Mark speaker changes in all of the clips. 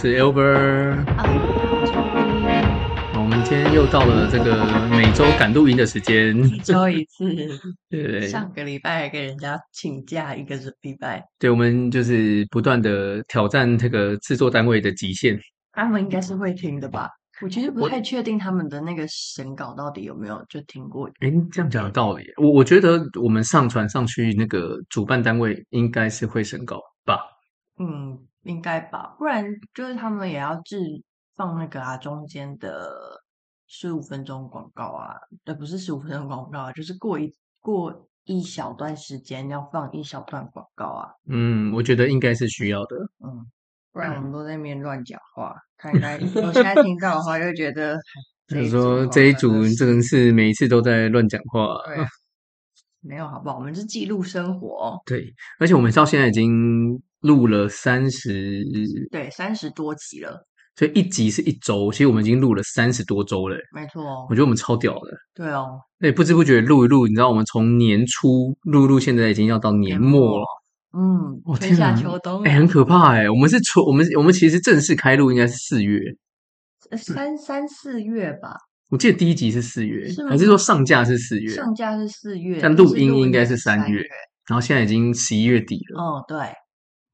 Speaker 1: 是 Albert。
Speaker 2: 我
Speaker 1: 们今天又到了这个每周赶录音的时间，
Speaker 2: 每周一次。
Speaker 1: 对。
Speaker 2: 上个礼拜还给人家请假一个礼拜。
Speaker 1: 对，我们就是不断的挑战这个制作单位的极限。
Speaker 2: 他们应该是会听的吧？我其实不太确定他们的那个审稿到底有没有就听过。
Speaker 1: 哎，这样讲有道理。我我觉得我们上传上去那个主办单位应该是会审稿吧？
Speaker 2: 嗯，应该吧，不然就是他们也要置放那个啊中间的十五分钟广告啊，对，不是十五分钟广告啊，就是过一过一小段时间要放一小段广告啊。
Speaker 1: 嗯，我觉得应该是需要的。
Speaker 2: 嗯，不然我们都在那边乱讲话，看看我现在听到的话，又觉得
Speaker 1: 就是说这一组真的是每一次都在乱讲话。
Speaker 2: 对，没有好不好？我们是记录生活。
Speaker 1: 对，而且我们到现在已经。录了三十，
Speaker 2: 对，三十多集了，
Speaker 1: 所以一集是一周，其实我们已经录了三十多周了，
Speaker 2: 没错，
Speaker 1: 我觉得我们超屌的，
Speaker 2: 对哦，
Speaker 1: 对，不知不觉录一录，你知道我们从年初录录，现在已经要到年末了，
Speaker 2: 嗯，春夏秋冬，
Speaker 1: 哎，很可怕哎，我们是初，我们我们其实正式开录应该是四月，
Speaker 2: 三三四月吧，
Speaker 1: 我记得第一集是四月，还是说上架是四月？
Speaker 2: 上架是四月，
Speaker 1: 但录音应该是三月，然后现在已经十一月底了，
Speaker 2: 哦，对。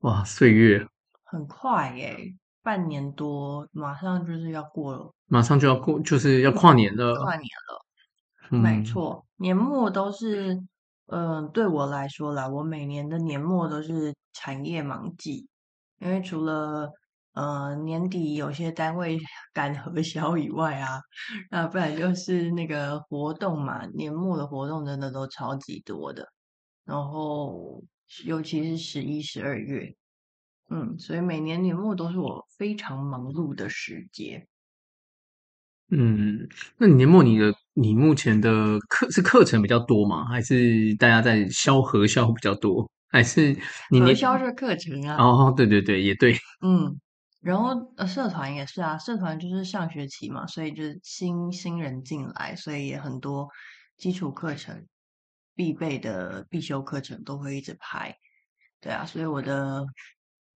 Speaker 1: 哇，岁月。
Speaker 2: 很快耶，半年多，马上就是要过了，
Speaker 1: 马上就要过，就是要跨年了，
Speaker 2: 跨年了，嗯、没。错，年末都是，嗯、呃，对我来说啦，我每年的年末都是产业忙季，因为除了呃年底有些单位 赶核销以外啊，那不然就是那个活动嘛，年末的活动真的都超级多的，然后。尤其是十一、十二月，嗯，所以每年年末都是我非常忙碌的时节。
Speaker 1: 嗯，那你年末你的你目前的课是课程比较多吗？还是大家在销核销比较多？还是你年
Speaker 2: 销是课程啊？
Speaker 1: 哦，对对对，也对。
Speaker 2: 嗯，然后呃，社团也是啊，社团就是上学期嘛，所以就是新新人进来，所以也很多基础课程。必备的必修课程都会一直排，对啊，所以我的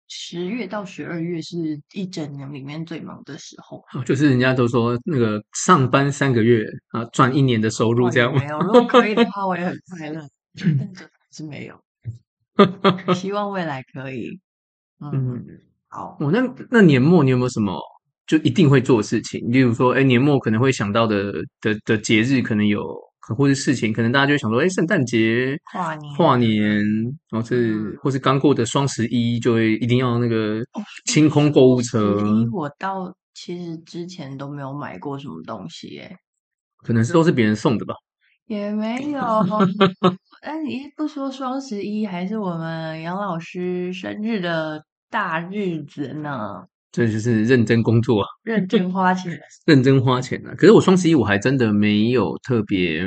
Speaker 2: 十月到十二月是一整年里面最忙的时候。
Speaker 1: 就是人家都说那个上班三个月啊，赚一年的收入这样吗？
Speaker 2: 没有，如果可以的话，我也很快乐，但是还是没有。希望未来可以。嗯，嗯好。
Speaker 1: 哦，那那年末你有没有什么就一定会做的事情？例如说，哎，年末可能会想到的的的节日，可能有。或者事情，可能大家就会想说，哎，圣诞节、
Speaker 2: 跨年、
Speaker 1: 跨年，然后是、嗯、或是刚过的双十一，就会一定要那个清空购物车。
Speaker 2: 我到其实之前都没有买过什么东西，耶，
Speaker 1: 可能是都是别人送的吧？
Speaker 2: 也没有。哎，你不说双十一，还是我们杨老师生日的大日子呢？
Speaker 1: 这就是认真工作，
Speaker 2: 认真花钱，
Speaker 1: 认真花钱啊！可是我双十一我还真的没有特别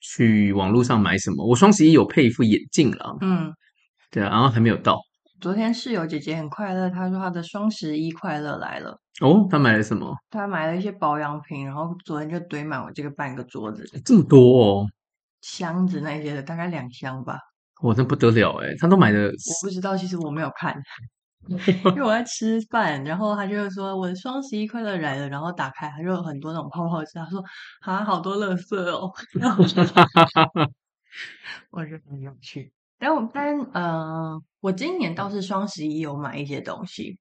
Speaker 1: 去网络上买什么。我双十一有配一副眼镜了，嗯，对啊，然后还没有到。
Speaker 2: 昨天室友姐姐很快乐，她说她的双十一快乐来了。
Speaker 1: 哦，她买了什么？
Speaker 2: 她买了一些保养品，然后昨天就堆满我这个半个桌子，
Speaker 1: 这么多哦，
Speaker 2: 箱子那些的，大概两箱吧。
Speaker 1: 哇，那不得了哎！她都买的，
Speaker 2: 我不知道，其实我没有看。因为我在吃饭，然后他就说我的双十一快乐来了，然后打开他就有很多那种泡泡纸，他说啊好多垃圾哦，然后我觉得 我觉得很有趣。但我但呃，我今年倒是双十一有买一些东西，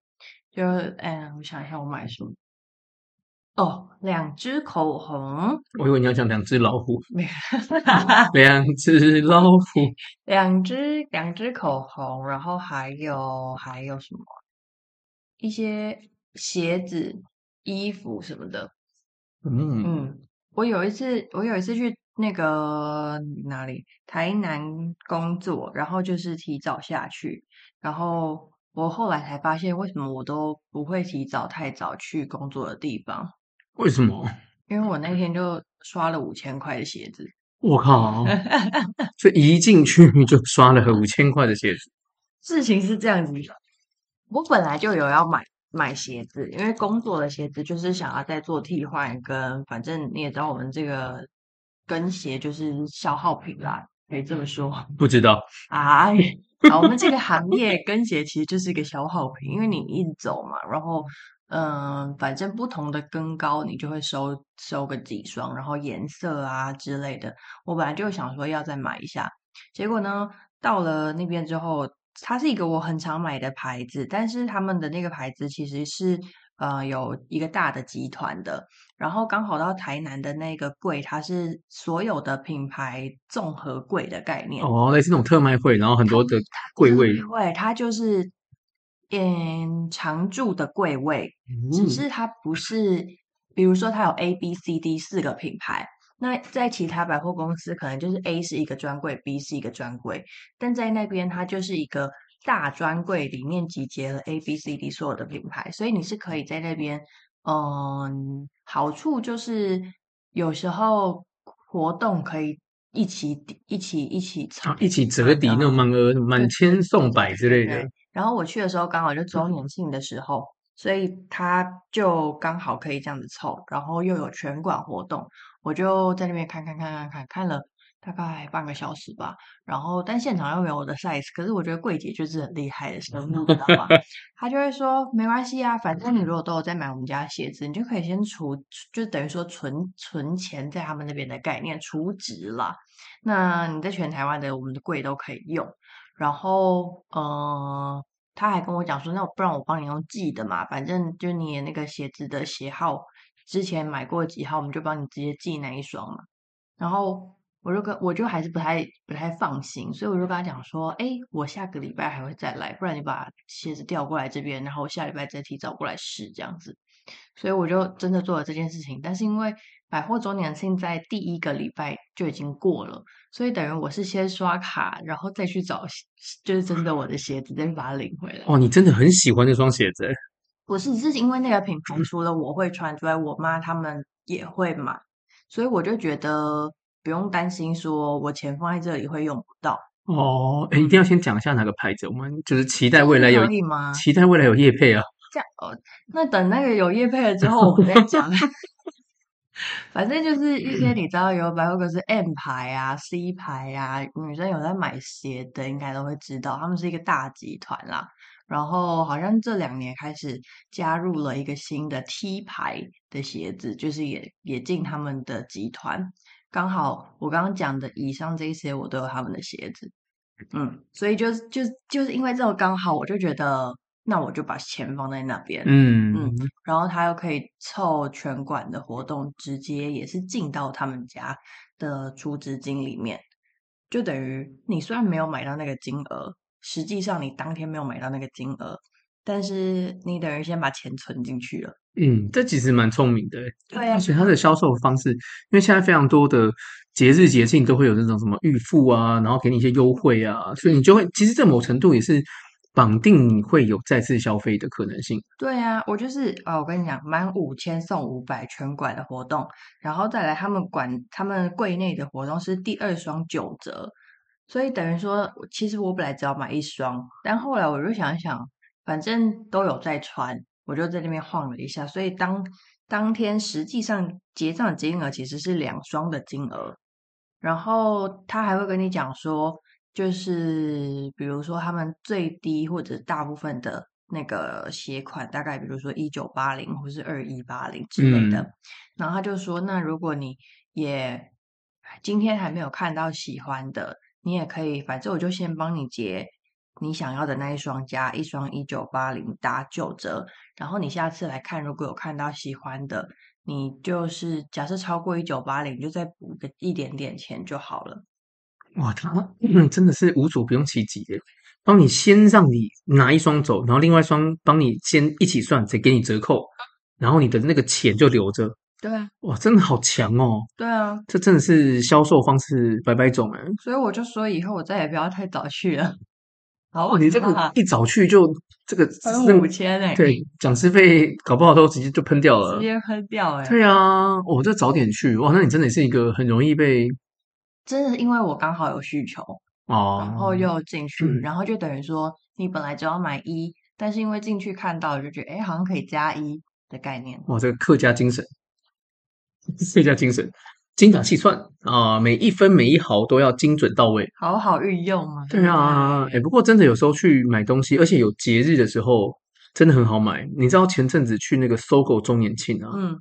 Speaker 2: 就哎，我想一下我买什么。哦，两支口红。
Speaker 1: 我以为你要讲两只老虎。两只老虎。
Speaker 2: 两只两只口红，然后还有还有什么？一些鞋子、衣服什么的。嗯嗯，我有一次，我有一次去那个哪里？台南工作，然后就是提早下去，然后我后来才发现，为什么我都不会提早太早去工作的地方。
Speaker 1: 为什么？
Speaker 2: 因为我那天就刷了五千块的鞋子。
Speaker 1: 我靠！这一进去就刷了五千块的鞋子。
Speaker 2: 事情是这样子的，我本来就有要买买鞋子，因为工作的鞋子就是想要再做替换，跟反正你也知道，我们这个跟鞋就是消耗品啦，可以这么说。
Speaker 1: 不知道。
Speaker 2: 啊，好，我们这个行业跟鞋其实就是一个消耗品，因为你一直走嘛，然后嗯，反正不同的跟高你就会收收个几双，然后颜色啊之类的，我本来就想说要再买一下，结果呢，到了那边之后，它是一个我很常买的牌子，但是他们的那个牌子其实是。呃，有一个大的集团的，然后刚好到台南的那个柜，它是所有的品牌综合柜的概念
Speaker 1: 哦，类似那种特卖会，然后很多的柜位，
Speaker 2: 对，它就是嗯常驻的柜位，嗯，只是它不是，比如说它有 A、B、C、D 四个品牌，那在其他百货公司可能就是 A 是一个专柜，B 是一个专柜，但在那边它就是一个。大专柜里面集结了 A、B、C、D 所有的品牌，所以你是可以在那边，嗯，好处就是有时候活动可以一起一起一起抽，
Speaker 1: 一起折抵那种满额满千送百之类的。
Speaker 2: 然后我去的时候刚好就周年庆的时候，所以他就刚好可以这样子凑，然后又有全馆活动，我就在那边看看看看看看了。大概半个小时吧，然后但现场又没有我的 size，可是我觉得柜姐就是很厉害的生物，知道吗？他就会说没关系啊，反正你如果都有在买我们家鞋子，你就可以先储，就等于说存存钱在他们那边的概念，储值啦。那你在全台湾的我们的柜都可以用。然后，呃，他还跟我讲说，那不然我帮你用寄的嘛，反正就你那个鞋子的鞋号，之前买过几号，我们就帮你直接寄那一双嘛。然后。我就跟我就还是不太不太放心，所以我就跟他讲说，哎，我下个礼拜还会再来，不然你把鞋子调过来这边，然后下礼拜再提早过来试这样子。所以我就真的做了这件事情，但是因为百货周年庆在第一个礼拜就已经过了，所以等于我是先刷卡，然后再去找，就是真的我的鞋子，再去把它领回来。
Speaker 1: 哦，你真的很喜欢那双鞋子？
Speaker 2: 不是，是因为那个品牌除了我会穿之外，我妈他们也会买，所以我就觉得。不用担心，说我钱放在这里会用不到
Speaker 1: 哦。哎，一定要先讲一下哪个牌子，我们就是期待未来有
Speaker 2: 可以吗？
Speaker 1: 期待未来有业配啊。
Speaker 2: 这样哦，那等那个有业配了之后，我们再讲。反正就是一些你知道有百货公司 M 牌啊、C 牌啊，女生有在买鞋的，应该都会知道，他们是一个大集团啦。然后好像这两年开始加入了一个新的 T 牌的鞋子，就是也也进他们的集团。刚好我刚刚讲的以上这些，我都有他们的鞋子，嗯，所以就就就是因为这种刚好，我就觉得那我就把钱放在那边，嗯嗯，然后他又可以凑全馆的活动，直接也是进到他们家的储值金里面，就等于你虽然没有买到那个金额，实际上你当天没有买到那个金额，但是你等于先把钱存进去了。
Speaker 1: 嗯，这其实蛮聪明的。
Speaker 2: 对啊，
Speaker 1: 而且它的销售方式，因为现在非常多的节日节庆都会有那种什么预付啊，然后给你一些优惠啊，所以你就会其实这某程度也是绑定你会有再次消费的可能性。
Speaker 2: 对啊，我就是啊，我跟你讲，满五千送五百全馆的活动，然后再来他们馆他们柜内的活动是第二双九折，所以等于说，其实我本来只要买一双，但后来我就想一想，反正都有在穿。我就在那边晃了一下，所以当当天实际上结账的金额其实是两双的金额，然后他还会跟你讲说，就是比如说他们最低或者大部分的那个鞋款，大概比如说一九八零或是二一八零之类的，嗯，然后他就说，那如果你也今天还没有看到喜欢的，你也可以，反正我就先帮你结。你想要的那一双加一双一九八零打九折，然后你下次来看，如果有看到喜欢的，你就是假设超过一九八零，就再补个一点点钱就好了。
Speaker 1: 哇，他嗯 真的是无所不用其极的，帮你先让你拿一双走，然后另外一双帮你先一起算，再给你折扣，然后你的那个钱就留着。
Speaker 2: 对啊，
Speaker 1: 哇，真的好强哦。
Speaker 2: 对啊，
Speaker 1: 这真的是销售方式百百种哎。
Speaker 2: 所以我就说以后我再也不要太早去了。
Speaker 1: 哦，你这个一早去就这个
Speaker 2: 五千哎，
Speaker 1: 对，讲师费搞不好都直接就喷掉了，
Speaker 2: 直接喷掉哎，
Speaker 1: 对啊，我这早点去哇，那你真的是一个很容易被，
Speaker 2: 真的是因为我刚好有需求哦，然后又进去，然后就等于说你本来只要买一，但是因为进去看到就觉得哎，好像可以加一的概念，
Speaker 1: 哇，这个客家精神，客家精神。精打细算啊、呃，每一分每一毫都要精准到位，
Speaker 2: 好好运用嘛。
Speaker 1: 对啊，哎、欸，不过真的有时候去买东西，而且有节日的时候，真的很好买。你知道前阵子去那个 SOGO 周年庆啊，嗯，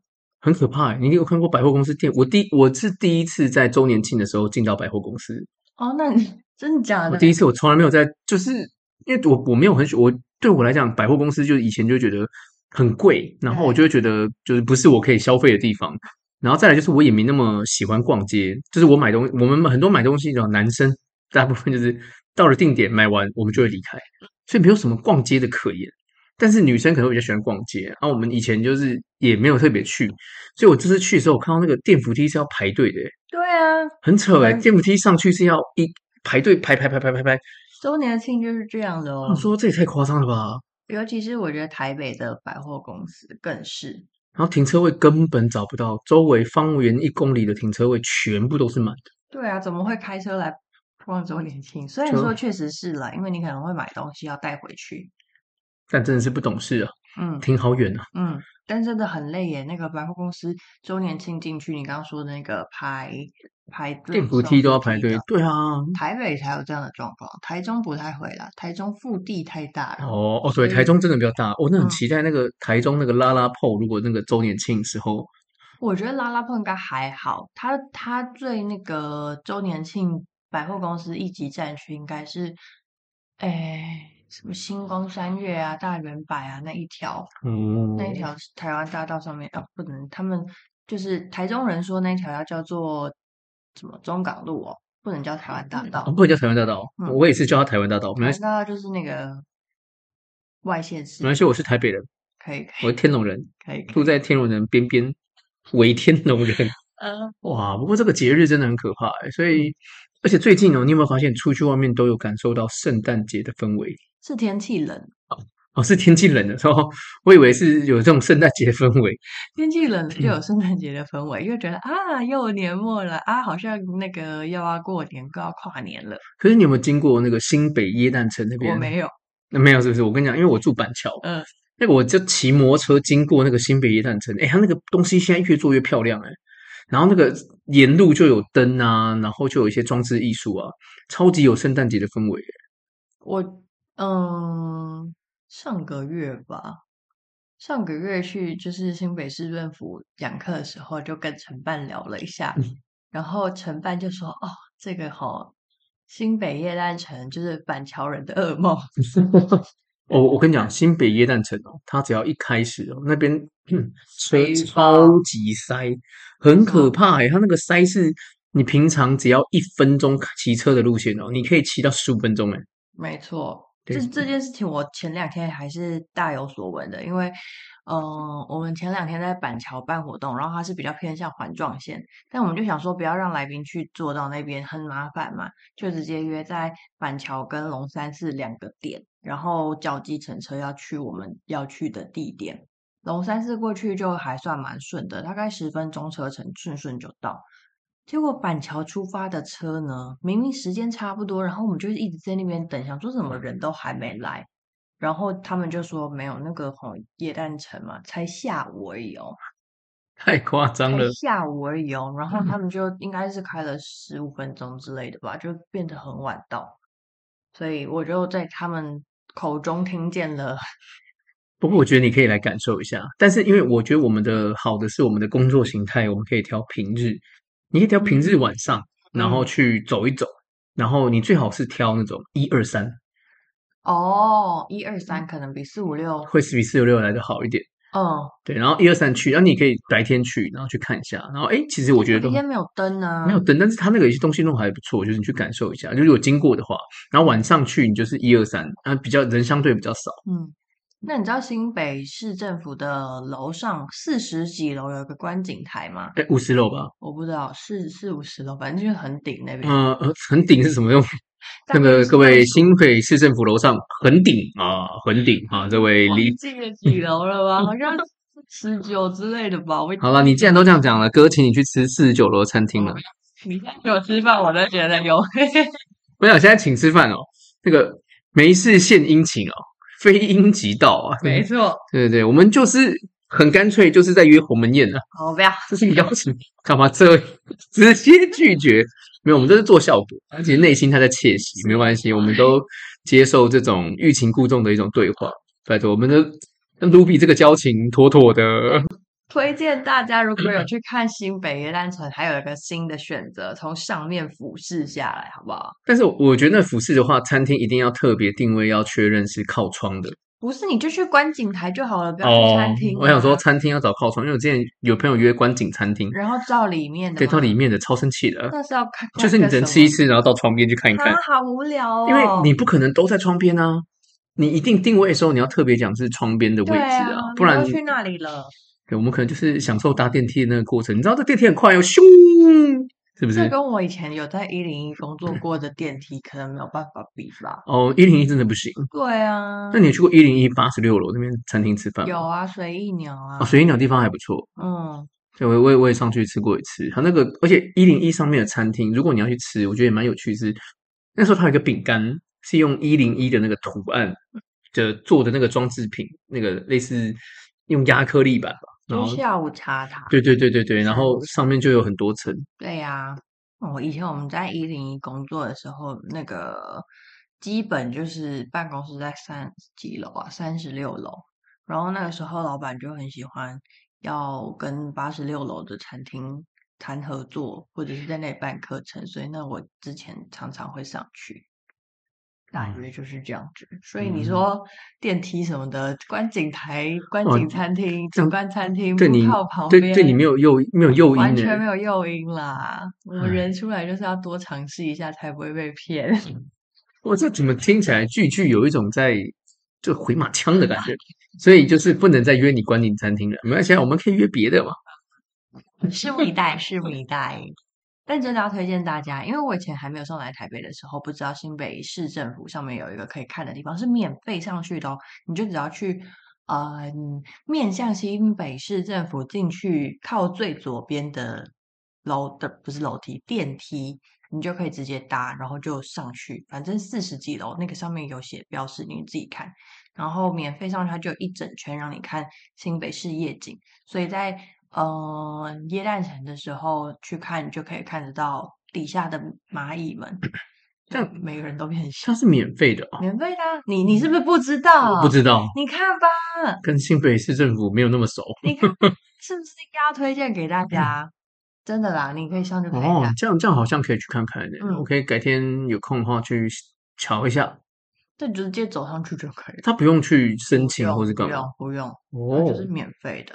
Speaker 1: 很可怕、欸。你有看过百货公司店？我第我是第一次在周年庆的时候进到百货公司。
Speaker 2: 哦，那你真的假的？
Speaker 1: 我第一次，我从来没有在，就是因为我我没有很喜，我对我来讲，百货公司就以前就觉得很贵，然后我就会觉得就是不是我可以消费的地方。然后再来就是我也没那么喜欢逛街，就是我买东西，我们很多买东西的男生大部分就是到了定点买完，我们就会离开，所以没有什么逛街的可言。但是女生可能比较喜欢逛街，然后我们以前就是也没有特别去，所以我这次去的时候，我看到那个电扶梯是要排队的。
Speaker 2: 对啊，
Speaker 1: 很扯哎，电扶梯上去是要一排队排排排排排排。
Speaker 2: 周年庆就是这样的哦。
Speaker 1: 我说这也太夸张了吧！
Speaker 2: 尤其是我觉得台北的百货公司更是。
Speaker 1: 然后停车位根本找不到，周围方圆一公里的停车位全部都是满的。
Speaker 2: 对啊，怎么会开车来逛周年庆？虽然说确实是啦，因为你可能会买东西要带回去，
Speaker 1: 但真的是不懂事啊。嗯，挺好远啊。
Speaker 2: 嗯，但真的很累耶。那个百货公司周年庆进去，你刚刚说的那个排。排队，
Speaker 1: 电扶梯都要排队。对啊，
Speaker 2: 台北才有这样的状况，台中不太会啦。台中腹地太大了。
Speaker 1: 哦哦，对，台中真的比较大。我、哦、那很期待那个台中那个拉拉铺，如果那个周年庆时候，
Speaker 2: 我觉得拉拉铺应该还好。他他最那个周年庆百货公司一级战区应该是，哎，什么星光三月啊、大圆柏啊那一条，嗯，那一条台湾大道上面啊，不能，他们就是台中人说那条要叫做。什么中港路哦，不能叫台湾大道，
Speaker 1: 哦、不能叫台湾大道。嗯、我也是叫它台湾大道。
Speaker 2: 台湾大道就是那个外县市。
Speaker 1: 没关系，我是台北人，
Speaker 2: 可以，可以
Speaker 1: 我是天龙人，
Speaker 2: 可以，可以
Speaker 1: 住在天龙人边边，为天龙人。嗯，哇，不过这个节日真的很可怕哎，所以而且最近哦，你有没有发现出去外面都有感受到圣诞节的氛围？
Speaker 2: 是天气冷。
Speaker 1: 哦，是天气冷的时候，我以为是有这种圣诞节氛围。
Speaker 2: 天气冷了就有圣诞节的氛围，因为觉得啊，又年末了啊，好像那个又要过年，又要跨年了。
Speaker 1: 可是你有没有经过那个新北耶诞城那边？
Speaker 2: 我没有。
Speaker 1: 那没有，是不是？我跟你讲，因为我住板桥，嗯，那个我就骑摩托车经过那个新北耶诞城，哎，它那个东西现在越做越漂亮哎，然后那个沿路就有灯啊，然后就有一些装置艺术啊，超级有圣诞节的氛围。
Speaker 2: 我嗯。上个月吧，上个月去就是新北市政府讲课的时候，就跟承办聊了一下，嗯、然后承办就说：“哦，这个哈、哦，新北耶诞城就是板桥人的噩梦。”
Speaker 1: 我我跟你讲，新北耶诞城哦，它只要一开始哦，那边、嗯、车超级塞，很可怕哎，它那个塞是你平常只要一分钟骑车的路线哦，你可以骑到十五分钟哎，
Speaker 2: 没错。这这件事情，我前两天还是大有所闻的，因为，嗯、呃，我们前两天在板桥办活动，然后它是比较偏向环状线，但我们就想说不要让来宾去坐到那边很麻烦嘛，就直接约在板桥跟龙山寺两个点，然后叫计程车要去我们要去的地点。龙山寺过去就还算蛮顺的，大概十分钟车程，顺顺就到。结果板桥出发的车呢，明明时间差不多，然后我们就一直在那边等，想说怎么人都还没来，然后他们就说没有那个红叶诞城嘛，才下午而已哦，
Speaker 1: 太夸张了，
Speaker 2: 下午而已哦，然后他们就应该是开了十五分钟之类的吧，就变得很晚到，所以我就在他们口中听见了。
Speaker 1: 不过我觉得你可以来感受一下，但是因为我觉得我们的好的是我们的工作形态，我们可以调平日。你可以挑平日晚上，嗯、然后去走一走，嗯、然后你最好是挑那种一二三。
Speaker 2: 哦，一二三可能比四五六
Speaker 1: 会是比四五六来的好一点。
Speaker 2: 哦，
Speaker 1: 对，然后一二三去，然后你可以白天去，然后去看一下，然后哎，其实我觉得都
Speaker 2: 白天没有灯啊，
Speaker 1: 没有灯，但是它那个有些东西弄还不错，就是你去感受一下，就是有经过的话，然后晚上去你就是一二三，然后，比较人相对比较少，
Speaker 2: 嗯。那你知道新北市政府的楼上四十几楼有个观景台吗？
Speaker 1: 哎，五十楼吧？
Speaker 2: 我不知道，四四五十楼，反正就是很顶那边。
Speaker 1: 呃呃，很顶是什么用？那个各位新北市政府楼上很顶啊，很顶啊，这位离
Speaker 2: 近了几楼了吧？好像 十九之类的吧。
Speaker 1: 好了，你既然都这样讲了，哥请你去吃四十九楼餐厅了。
Speaker 2: 你请我吃饭，我都觉得有。
Speaker 1: 我想现在请吃饭哦，那个没事献殷勤哦。非阴即道啊！
Speaker 2: 没错，
Speaker 1: 对对对，我们就是很干脆，就是在约鸿门宴啊。
Speaker 2: 好，不要，
Speaker 1: 这是个邀请，干嘛这直接拒绝？没有，我们这是做效果，而且内心他在窃喜，没关系，我们都接受这种欲擒故纵的一种对话。拜托，我们的卢比这个交情妥妥的。
Speaker 2: 推荐大家，如果有去看新北耶诞城，还有一个新的选择，从上面俯视下来，好不好？
Speaker 1: 但是我觉得那俯视的话，餐厅一定要特别定位，要确认是靠窗的。
Speaker 2: 不是，你就去观景台就好了，不要去餐厅啊。
Speaker 1: 哦，我想说，餐厅要找靠窗，因为我之前有朋友约观景餐厅，
Speaker 2: 然后照里面的，
Speaker 1: 对，照里面的超生气的。
Speaker 2: 那是要看，
Speaker 1: 就是你只能吃一吃，然后到窗边去看一看，
Speaker 2: 啊，好无聊哦。
Speaker 1: 因为你不可能都在窗边啊，你一定定位的时候，你要特别讲是窗边的位置啊，
Speaker 2: 啊
Speaker 1: 不然
Speaker 2: 你去那里了。
Speaker 1: 对，我们可能就是享受搭电梯的那个过程，你知道这电梯很快哦，咻。是不是？
Speaker 2: 这跟我以前有在一零一工作过的电梯可能没有办法比吧？
Speaker 1: 哦，一零一真的不行。
Speaker 2: 对啊，
Speaker 1: 那你去过一零一八十六楼那边餐厅吃饭吗？
Speaker 2: 有啊，随意鸟啊。
Speaker 1: 哦，随意鸟地方还不错。
Speaker 2: 嗯，
Speaker 1: 对，我我也我也上去吃过一次。它那个，而且一零一上面的餐厅，如果你要去吃，我觉得也蛮有趣是。是那时候它有一个饼干，是用一零一的那个图案的做的那个装置品，那个类似用压克力板吧。
Speaker 2: 就下午茶塔，
Speaker 1: 对对对对对，然后上面就有很多层。
Speaker 2: 对呀、啊，哦，以前我们在一零一工作的时候，那个基本就是办公室在三几楼啊，三十六楼。然后那个时候老板就很喜欢要跟八十六楼的餐厅谈合作，或者是在那里办课程，所以那我之前常常会上去。大约就是这样子，所以你说电梯什么的，观景台、观景餐厅、景观餐厅，对你靠旁边，
Speaker 1: 对对你没有诱没有诱因，
Speaker 2: 完全没有诱因啦。我们人出来就是要多尝试一下，才不会被骗。
Speaker 1: 我这怎么听起来句句有一种在就回马枪的感觉？所以就是不能再约你观景餐厅了，没关系，我们可以约别的嘛。
Speaker 2: 拭目以待，拭目以待。但真的要推荐大家，因为我以前还没有上来台北的时候，不知道新北市政府上面有一个可以看的地方是免费上去的哦。你就只要去，呃，面向新北市政府进去靠最左边的楼的不是楼梯电梯，你就可以直接搭，然后就上去。反正四十几楼那个上面有写标识，你自己看。然后免费上去，它就一整圈让你看新北市夜景，所以在。嗯，耶诞城的时候去看，就可以看得到底下的蚂蚁们，这样每个人都变小。
Speaker 1: 它是免费的啊，
Speaker 2: 免费的。你你是不是不知道？
Speaker 1: 我不知道。
Speaker 2: 你看吧，
Speaker 1: 跟新北市政府没有那么熟。
Speaker 2: 你看 是不是应该要推荐给大家？真的啦，你可以上去看一下。
Speaker 1: 哦，这样这样好像可以去看看的。
Speaker 2: 嗯，
Speaker 1: 我可以改天有空的话去瞧一下。
Speaker 2: 就直接走上去就可以了。
Speaker 1: 他不用去申请或者干嘛？
Speaker 2: 不用，不用，哦，就是免费的。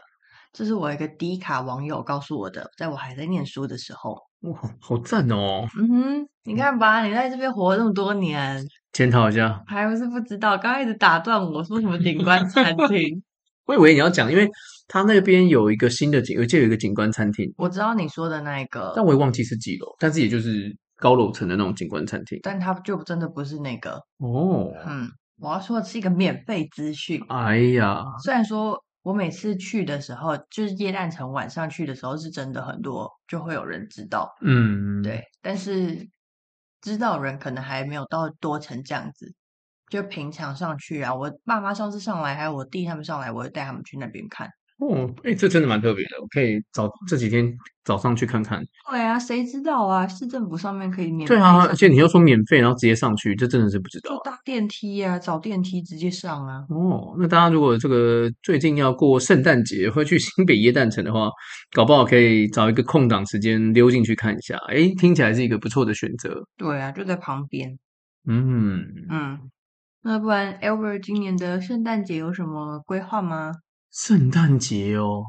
Speaker 2: 这是我一个低卡网友告诉我的，在我还在念书的时候。
Speaker 1: 哇，好赞哦！
Speaker 2: 嗯哼，你看吧，你在这边活了这么多年，
Speaker 1: 检讨一下，
Speaker 2: 还不是不知道？刚刚一直打断我说什么景观餐 厅，
Speaker 1: 我以为你要讲，因为他那边有一个新的景，而且有一个景观餐厅。
Speaker 2: 我知道你说的那一个，
Speaker 1: 但我也忘记是几楼，但是也就是高楼层的那种景观餐厅。
Speaker 2: 但它就真的不是那个
Speaker 1: 哦。
Speaker 2: 嗯，我要说的是一个免费资讯。
Speaker 1: 哎呀，
Speaker 2: 虽然说。我每次去的时候，就是夜诞城晚上去的时候，是真的很多，就会有人知道。
Speaker 1: 嗯，
Speaker 2: 对。但是知道人可能还没有到多成这样子。就平常上去啊，我爸妈上次上来，还有我弟他们上来，我会带他们去那边看。
Speaker 1: 哦，哎、欸，这真的蛮特别的，我可以早这几天早上去看看。
Speaker 2: 对啊，谁知道啊？市政府上面可以免费。
Speaker 1: 对啊，而且你又说免费，然后直接上去，这真的是不知道。
Speaker 2: 就搭电梯啊，找电梯直接上啊。
Speaker 1: 哦，那大家如果这个最近要过圣诞节，会去新北耶诞城的话，搞不好可以找一个空档时间溜进去看一下。哎，听起来是一个不错的选择。
Speaker 2: 对啊，就在旁边。
Speaker 1: 嗯
Speaker 2: 嗯，那不然 Albert 今年的圣诞节有什么规划吗？
Speaker 1: 圣诞节哦，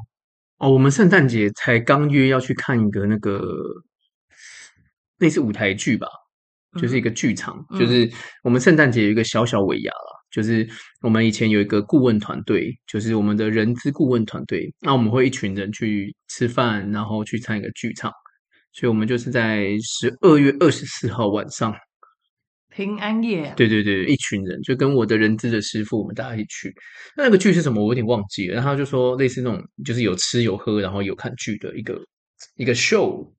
Speaker 1: 哦，我们圣诞节才刚约要去看一个那个类似舞台剧吧，就是一个剧场，嗯、就是我们圣诞节有一个小小尾牙啦，就是我们以前有一个顾问团队，就是我们的人资顾问团队，那我们会一群人去吃饭，然后去参一个剧场，所以我们就是在十二月二十四号晚上。
Speaker 2: 平安夜，
Speaker 1: 对对对，一群人就跟我的人资的师傅，我们大家一起去。那个剧是什么？我有点忘记了。然后他就说类似那种，就是有吃有喝，然后有看剧的一个一个 show。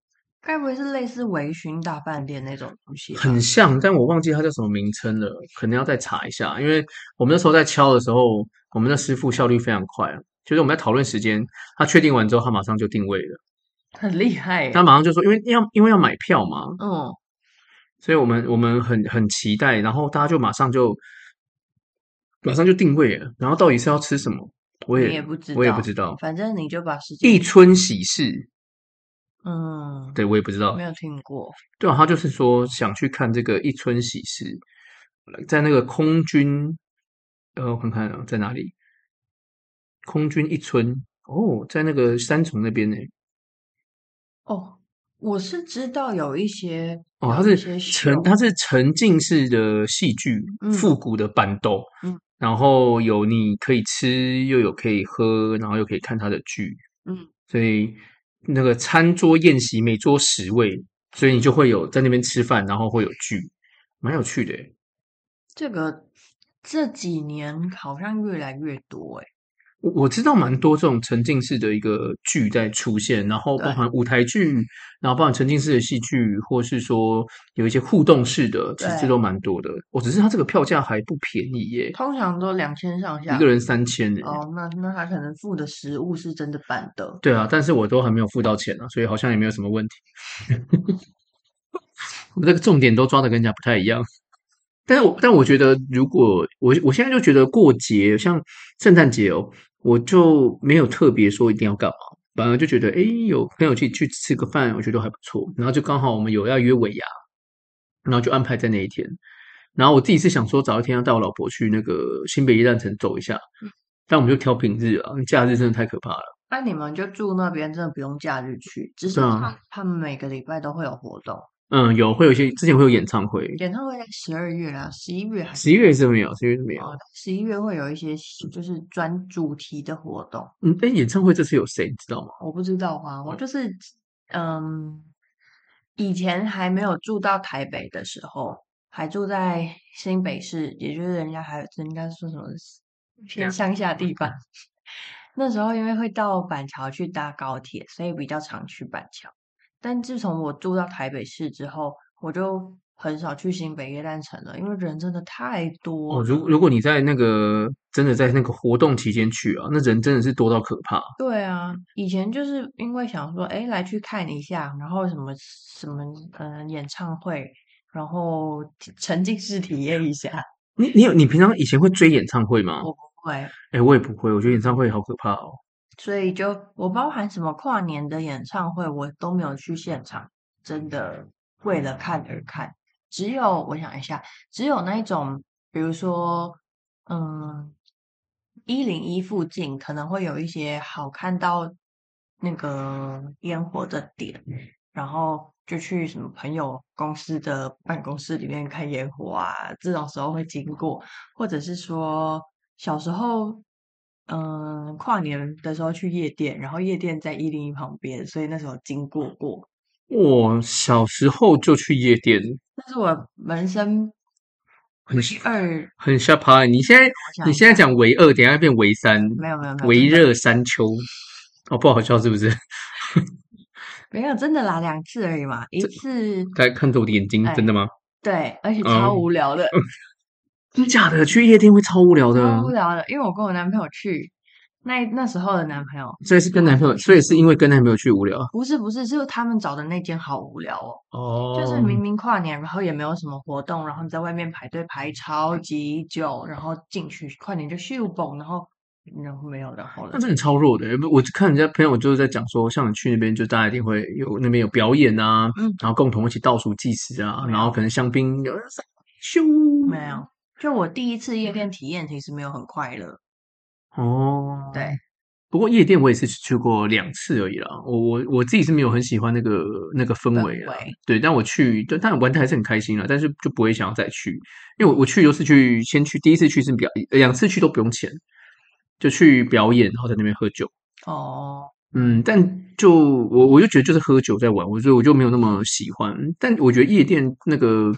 Speaker 2: 该不会是类似微醺大饭店那种东西？
Speaker 1: 很像，但我忘记它叫什么名称了，可能要再查一下。因为我们那时候在敲的时候，我们的师傅效率非常快，就是我们在讨论时间，他确定完之后，他马上就定位了，
Speaker 2: 很厉害。
Speaker 1: 他马上就说，因为要因为要买票嘛，
Speaker 2: 嗯，
Speaker 1: 所以我们我们很很期待，然后大家就马上就马上就定位了，然后到底是要吃什么，我也，
Speaker 2: 也不知道，
Speaker 1: 我也不知道，
Speaker 2: 反正你就把时间。
Speaker 1: 一春喜事，
Speaker 2: 嗯，
Speaker 1: 对我也不知道，
Speaker 2: 没有听过。
Speaker 1: 对啊，他就是说想去看这个一春喜事，在那个空军，呃，我看看啊，在哪里？空军一村哦，在那个三重那边呢。
Speaker 2: 哦，我是知道有一些
Speaker 1: 哦，它是沉，它是沉浸式的戏剧，复、嗯、古的板豆，嗯，然后有你可以吃，又有可以喝，然后又可以看它的剧，嗯，所以那个餐桌宴席每桌十位，所以你就会有在那边吃饭，然后会有剧，蛮有趣的。
Speaker 2: 这个这几年好像越来越多诶
Speaker 1: 我我知道蛮多这种沉浸式的一个剧在出现，然后包含舞台剧，然后包含沉浸式的戏剧，或是说有一些互动式的，其实都蛮多的。我只是它这个票价还不便宜耶，
Speaker 2: 通常都两千上下，
Speaker 1: 一个人三千。
Speaker 2: 哦，那那他可能付的食物是真的板的。
Speaker 1: 对啊，但是我都还没有付到钱啊，所以好像也没有什么问题。我这个重点都抓的跟人家不太一样。但是我但我觉得，如果我我现在就觉得过节，像圣诞节哦。我就没有特别说一定要干嘛，反而就觉得，哎，有朋友去去吃个饭，我觉得还不错。然后就刚好我们有要约尾牙，然后就安排在那一天。然后我自己是想说，早一天要带我老婆去那个新北一站城走一下，但我们就挑平日啊，假日真的太可怕了。
Speaker 2: 那你们就住那边，真的不用假日去，只是他他们每个礼拜都会有活动。
Speaker 1: 嗯，有会有一些之前会有演唱会，
Speaker 2: 演唱会在十二月啦，十一月还是
Speaker 1: 十一月是没有，十一月是没有。
Speaker 2: 十一月会有一些就是专主题的活动。
Speaker 1: 嗯，哎，演唱会这次有谁你知道吗？
Speaker 2: 我不知道啊，我就是嗯，以前还没有住到台北的时候，还住在新北市，也就是人家还人家说什么偏乡下地方。那时候因为会到板桥去搭高铁，所以比较常去板桥。但自从我住到台北市之后，我就很少去新北耶诞城了，因为人真的太多。
Speaker 1: 哦，如如果你在那个真的在那个活动期间去啊，那人真的是多到可怕。
Speaker 2: 对啊，以前就是因为想说，哎，来去看一下，然后什么什么嗯演唱会，然后沉浸式体验一下。
Speaker 1: 你你有你平常以前会追演唱会吗？
Speaker 2: 我不会。
Speaker 1: 哎，我也不会，我觉得演唱会好可怕哦。
Speaker 2: 所以就我包含什么跨年的演唱会，我都没有去现场，真的为了看而看。只有我想一下，只有那一种，比如说，嗯，一零一附近可能会有一些好看到那个烟火的点，然后就去什么朋友公司的办公室里面看烟火啊，这种时候会经过，或者是说小时候。嗯，跨年的时候去夜店，然后夜店在一零一旁边，所以那时候经过过。
Speaker 1: 我小时候就去夜店，
Speaker 2: 那是我人生
Speaker 1: 很
Speaker 2: 二
Speaker 1: 很下趴。你现在你现在讲唯二，等下变唯三，
Speaker 2: 没有没有没有，
Speaker 1: 唯热山丘。哦，不好笑是不是？
Speaker 2: 没有，真的啦，两次而已嘛，一次。
Speaker 1: 在看着我的眼睛，真的吗？
Speaker 2: 对，而且超无聊的。
Speaker 1: 真假的，去夜店会超无聊的，
Speaker 2: 超无聊的。因为我跟我男朋友去，那那时候的男朋友，
Speaker 1: 所以是跟男朋友，所以是因为跟男朋友去无聊。
Speaker 2: 不是不是，是他们找的那间好无聊哦。
Speaker 1: 哦，
Speaker 2: 就是明明跨年，然后也没有什么活动，然后你在外面排队排超级久，然后进去跨年就秀蹦，然后然后没有然后了。
Speaker 1: 那真的超弱的，我看人家朋友就是在讲说，像你去那边，就大家一定会有那边有表演啊，嗯，然后共同一起倒数计时啊，然后可能香槟有人咻，
Speaker 2: 没有。就我第一次夜店体验，其实没有很快乐。
Speaker 1: 哦，
Speaker 2: 对，
Speaker 1: 不过夜店我也是去过两次而已啦。我我我自己是没有很喜欢那个那个氛围啊。对，但我去，但但玩的还是很开心啦。但是就不会想要再去，因为我我去都是去先去，第一次去是表，两次去都不用钱，就去表演，然后在那边喝酒。
Speaker 2: 哦。
Speaker 1: 嗯，但就我我就觉得就是喝酒在玩，我所以我就没有那么喜欢。但我觉得夜店那个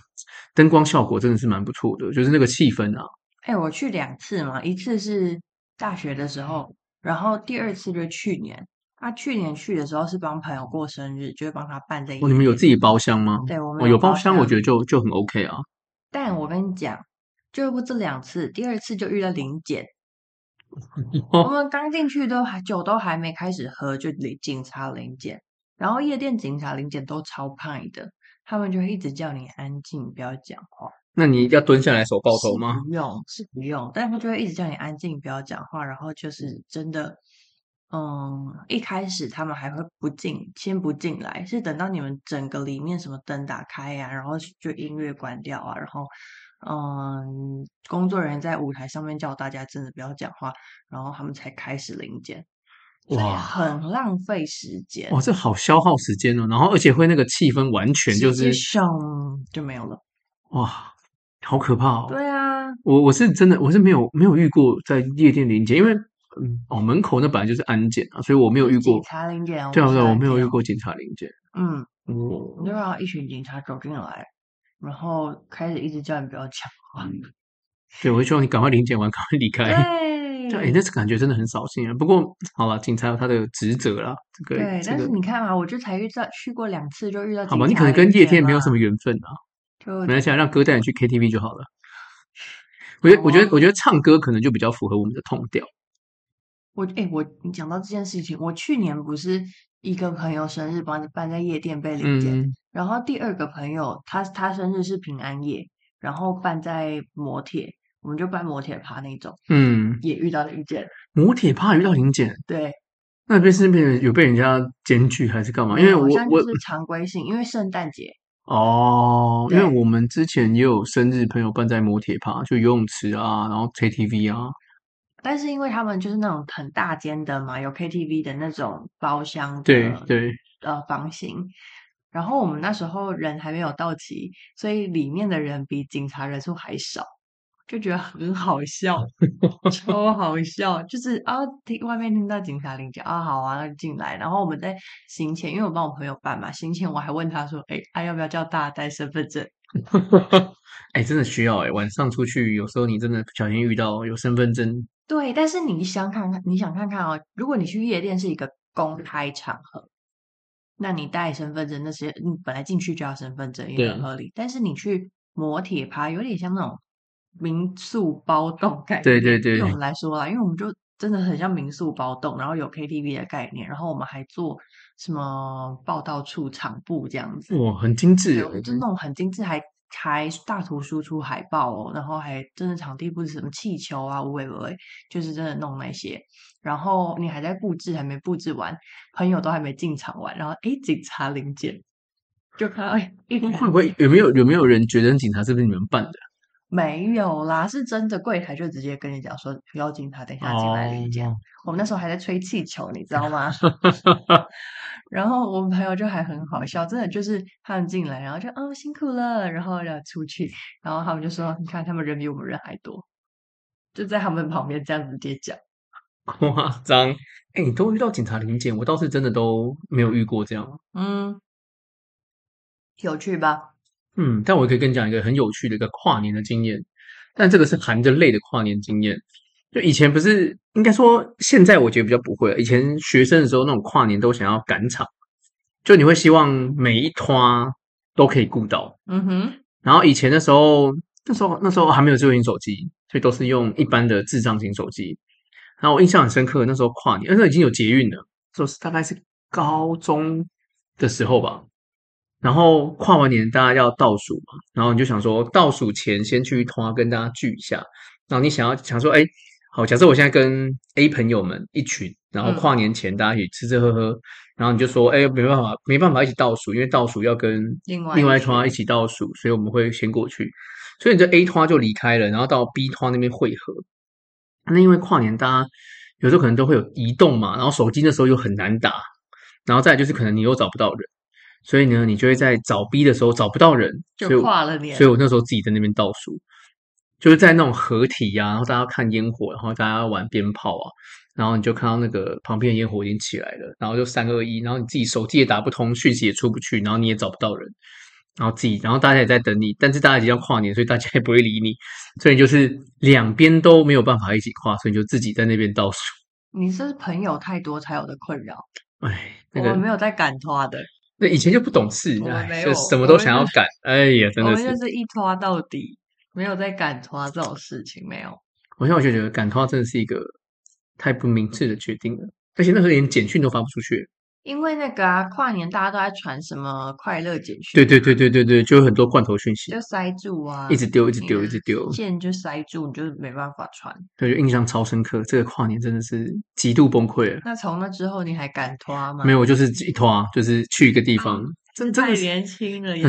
Speaker 1: 灯光效果真的是蛮不错的，就是那个气氛啊。
Speaker 2: 哎、欸，我去两次嘛，一次是大学的时候，然后第二次就是去年。他、啊、去年去的时候是帮朋友过生日，就会帮他办这一。
Speaker 1: 哦，你们有自己包厢吗？
Speaker 2: 对，我们
Speaker 1: 有，哦、有包厢，我觉得就就很 OK 啊。
Speaker 2: 但我跟你讲，就过这两次，第二次就遇到临检。我们刚进去都还酒都还没开始喝，就领警察临检，然后夜店警察临检都超派的，他们就会一直叫你安静，不要讲话。
Speaker 1: 那你要蹲下来手抱头吗？
Speaker 2: 不用，是不用，但是他就会一直叫你安静，不要讲话，然后就是真的。嗯，一开始他们还会不进，先不进来，是等到你们整个里面什么灯打开呀、啊，然后就音乐关掉啊，然后嗯，工作人员在舞台上面叫大家真的不要讲话，然后他们才开始临检，哇，很浪费时间，
Speaker 1: 哇，这好消耗时间哦，然后而且会那个气氛完全就是
Speaker 2: 上就没有了，
Speaker 1: 哇，好可怕哦，
Speaker 2: 对啊，
Speaker 1: 我我是真的我是没有没有遇过在夜店临检，因为。嗯哦，门口那本来就是安检啊，所以我没有遇过
Speaker 2: 警察临检。
Speaker 1: 对啊，对，我没有遇过警察临检。
Speaker 2: 嗯，哦，就让一群警察走进来，然后开始一直叫你不要讲话。嗯、
Speaker 1: 对，我就希望你赶快临检完，赶快离开。
Speaker 2: 对，
Speaker 1: 哎，那次感觉真的很扫兴啊。不过好了，警察有他的职责啦。这个
Speaker 2: 对，但是你看嘛，我就才遇到去过两次，就遇到。
Speaker 1: 好吧，你可能跟夜店没有什么缘分啊。
Speaker 2: 就
Speaker 1: 没关系，让哥带你去 KTV 就好了。我觉得，我觉得，我觉得唱歌可能就比较符合我们的 tone 调。
Speaker 2: 我哎、欸，我你讲到这件事情，我去年不是一个朋友生日，帮你办在夜店被临检，嗯、然后第二个朋友他他生日是平安夜，然后办在摩铁，我们就办摩铁趴那种，
Speaker 1: 嗯，
Speaker 2: 也遇到临检，
Speaker 1: 摩铁趴遇到临检，
Speaker 2: 对，
Speaker 1: 那边是被有被人家检举还是干嘛？因为我我
Speaker 2: 是常规性，因为圣诞节
Speaker 1: 哦，因为我们之前也有生日朋友办在摩铁趴，就游泳池啊，然后 KTV 啊。
Speaker 2: 但是因为他们就是那种很大间的嘛，有 KTV 的那种包厢，
Speaker 1: 对对，
Speaker 2: 呃，房型。然后我们那时候人还没有到齐，所以里面的人比警察人数还少，就觉得很好笑，超好笑。就是啊，听外面听到警察临检啊，好啊，进来。然后我们在行前，因为我帮我朋友办嘛，行前我还问他说：“哎，还、啊、要不要叫大家带身份证？”
Speaker 1: 哎，真的需要哎，晚上出去有时候你真的不小心遇到有身份证。
Speaker 2: 对，但是你想看看，你想看看哦，如果你去夜店是一个公开场合，那你带身份证那些，你本来进去就要身份证也很合理。但是你去摩铁趴，有点像那种民宿包栋概念。
Speaker 1: 对对对，
Speaker 2: 对我们来说啦，因为我们就真的很像民宿包栋，然后有 KTV 的概念，然后我们还做什么报道处场部这样子。
Speaker 1: 哇，很精致，
Speaker 2: 就那种很精致还。还大图输出海报哦，然后还真的场地布置什么气球啊，无为不为，就是真的弄那些。然后你还在布置，还没布置完，朋友都还没进场玩，然后诶，警察临检，就看到哎，会不会
Speaker 1: 有没有有没有人觉得警察是不是你们办的？
Speaker 2: 没有啦，是真的柜台就直接跟你讲说，有警察等一下进来。Oh. 我们那时候还在吹气球，你知道吗？然后我们朋友就还很好笑，真的就是他们进来，然后就哦辛苦了，然后要出去，然后他们就说，你看他们人比我们人还多，就在他们旁边这样子直接讲，
Speaker 1: 夸张。哎，你都遇到警察临检，我倒是真的都没有遇过这样。
Speaker 2: 嗯，有趣吧？
Speaker 1: 嗯，但我可以跟你讲一个很有趣的一个跨年的经验，但这个是含着泪的跨年经验。就以前不是，应该说现在我觉得比较不会。以前学生的时候，那种跨年都想要赶场，就你会希望每一摊都可以顾到。
Speaker 2: 嗯哼。
Speaker 1: 然后以前的时候，那时候那时候还没有智慧型手机，所以都是用一般的智障型手机。然后我印象很深刻，那时候跨年，那时候已经有捷运了，就是大概是高中的时候吧。然后跨完年，大家要倒数嘛，然后你就想说，倒数前先去一摊跟大家聚一下。然后你想要想说，哎，好，假设我现在跟 A 朋友们一群，然后跨年前大家一起吃吃喝喝，嗯、然后你就说，哎，没办法，没办法一起倒数，因为倒数要跟另外另外一摊一起倒数，所以我们会先过去。所以你这 A 摊就离开了，然后到 B 摊那边汇合。那因为跨年大家有时候可能都会有移动嘛，然后手机那时候又很难打，然后再来就是可能你又找不到人。所以呢，你就会在找 B 的时候找不到人，
Speaker 2: 就跨了年。
Speaker 1: 所以我那时候自己在那边倒数，就是在那种合体呀、啊，然后大家看烟火，然后大家玩鞭炮啊，然后你就看到那个旁边的烟火已经起来了，然后就三二一，然后你自己手机也打不通，讯息也出不去，然后你也找不到人，然后自己，然后大家也在等你，但是大家已经要跨年，所以大家也不会理你，所以就是两边都没有办法一起跨，所以你就自己在那边倒数。
Speaker 2: 你是朋友太多才有的困扰，
Speaker 1: 哎，那个、
Speaker 2: 我们没有在赶拖的。
Speaker 1: 那以前就不懂事，
Speaker 2: 我们没有，
Speaker 1: 就什么都想要赶。哎呀，真的是，
Speaker 2: 我们就是一拖到底，没有在赶拖这种事情，没有。
Speaker 1: 我现在我就觉得赶拖真的是一个太不明智的决定了，而且那时候连简讯都发不出去。
Speaker 2: 因为那个啊，跨年大家都在传什么快乐简讯，
Speaker 1: 对对对对对对，就有很多罐头讯息，
Speaker 2: 就塞住啊，
Speaker 1: 一直丢，一直丢，一直丢，
Speaker 2: 线就塞住，你就没办法传。
Speaker 1: 对，就印象超深刻，这个跨年真的是极度崩溃了。
Speaker 2: 那从那之后，你还敢拖吗？
Speaker 1: 没有，我就是一拖，就是去一个地方，
Speaker 2: 真的太年轻了耶。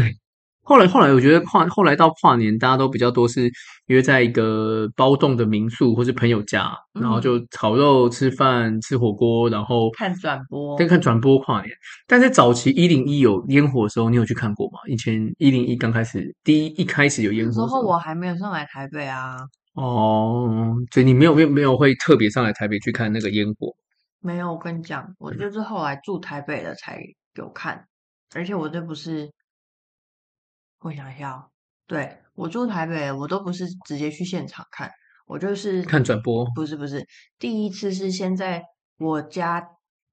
Speaker 1: 对。后来，后来我觉得跨后来到跨年，大家都比较多是约在一个包栋的民宿或是朋友家，嗯、然后就烤肉、吃饭、吃火锅，然后
Speaker 2: 看转播，
Speaker 1: 在看转播跨年。但在早期一零一有烟火的时候，你有去看过吗？以前一零一刚开始，第一一开始有烟火的时候，
Speaker 2: 时候我还没有上来台北啊。
Speaker 1: 哦，所以你没有没有没有会特别上来台北去看那个烟火？
Speaker 2: 没有，我跟你讲，我就是后来住台北了才有看，而且我这不是。我想一下哦，对，我住台北，我都不是直接去现场看，我就是
Speaker 1: 看转播。
Speaker 2: 不是不是，第一次是先在我家，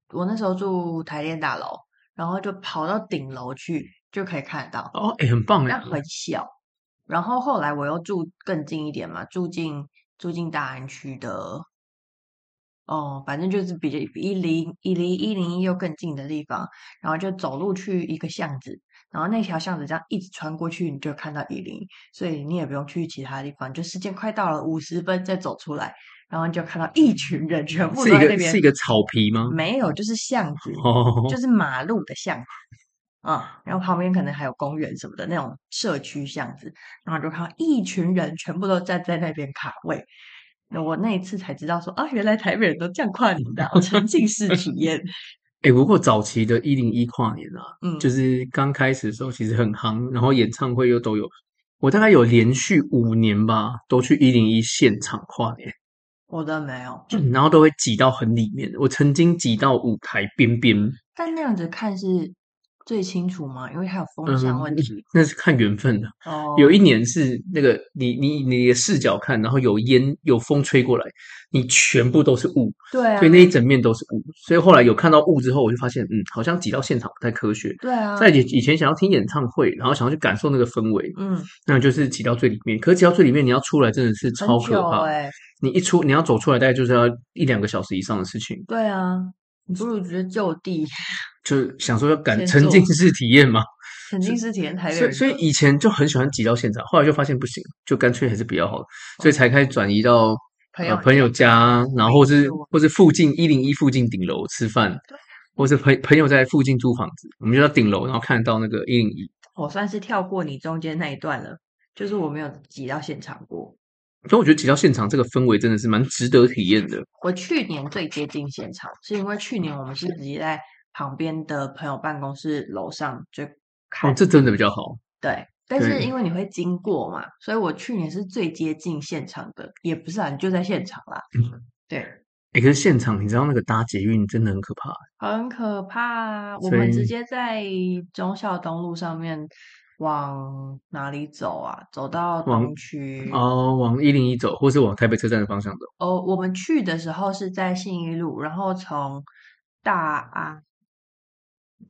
Speaker 2: 我那时候住台电大楼，然后就跑到顶楼去就可以看得到。
Speaker 1: 哦，哎，很棒哎，
Speaker 2: 但很小。然后后来我又住更近一点嘛，住进住进大安区的。哦，反正就是比一离一离一零一又更近的地方，然后就走路去一个巷子，然后那条巷子这样一直穿过去，你就看到一零一，所以你也不用去其他地方，就时间快到了五十分再走出来，然后你就看到一群人 全部都在那边。是一个
Speaker 1: 是一个草皮吗？
Speaker 2: 没有，就是巷子，哦、就是马路的巷子啊、嗯，然后旁边可能还有公园什么的那种社区巷子，然后就看到一群人全部都站在那边卡位。那我那一次才知道说啊，原来台北人都这样跨年的，沉浸式体验。
Speaker 1: 哎、欸，不过早期的一零一跨年啊，嗯，就是刚开始的时候其实很夯，然后演唱会又都有。我大概有连续五年吧，都去一零一现场跨年。
Speaker 2: 我的没有，
Speaker 1: 然后都会挤到很里面。我曾经挤到舞台边边，
Speaker 2: 但那样子看是。最清楚吗？因为它有风向问题，
Speaker 1: 嗯、那是看缘分的。
Speaker 2: 哦，
Speaker 1: 有一年是那个你你你的视角看，然后有烟有风吹过来，你全部都是雾，
Speaker 2: 对啊，
Speaker 1: 所以那一整面都是雾。所以后来有看到雾之后，我就发现，嗯，好像挤到现场不太科学。
Speaker 2: 对啊，
Speaker 1: 在以以前想要听演唱会，然后想要去感受那个氛围，嗯，那就是挤到最里面。可是挤到最里面，你要出来真的是超可怕。
Speaker 2: 欸、
Speaker 1: 你一出你要走出来，大概就是要一两个小时以上的事情。
Speaker 2: 对啊，你不如直接就地。
Speaker 1: 就想说要赶沉浸式体验嘛，
Speaker 2: 沉浸式体验台北，
Speaker 1: 所以所以以前就很喜欢挤到现场，后来就发现不行，就干脆还是比较好，所以才开始转移到朋友、呃、朋友家，然后是或是附近一零一附近顶楼吃饭，或是朋朋友在附近租房子，我们就到顶楼，然后看得到那个一零一。
Speaker 2: 我算是跳过你中间那一段了，就是我没有挤到现场过，
Speaker 1: 所以我觉得提到现场这个氛围真的是蛮值得体验的。
Speaker 2: 我去年最接近现场，是因为去年我们是直接在。旁边的朋友办公室楼上就看，
Speaker 1: 哦，这真的比较好。
Speaker 2: 对，但是因为你会经过嘛，所以我去年是最接近现场的，也不是啊，你就在现场啦。嗯，对。
Speaker 1: 哎，可是现场你知道那个搭捷运真的很可怕，
Speaker 2: 很可怕。我们直接在忠孝东路上面往哪里走啊？走到东区
Speaker 1: 哦，往一零一走，或是往台北车站的方向走。
Speaker 2: 哦，我们去的时候是在信义路，然后从大安。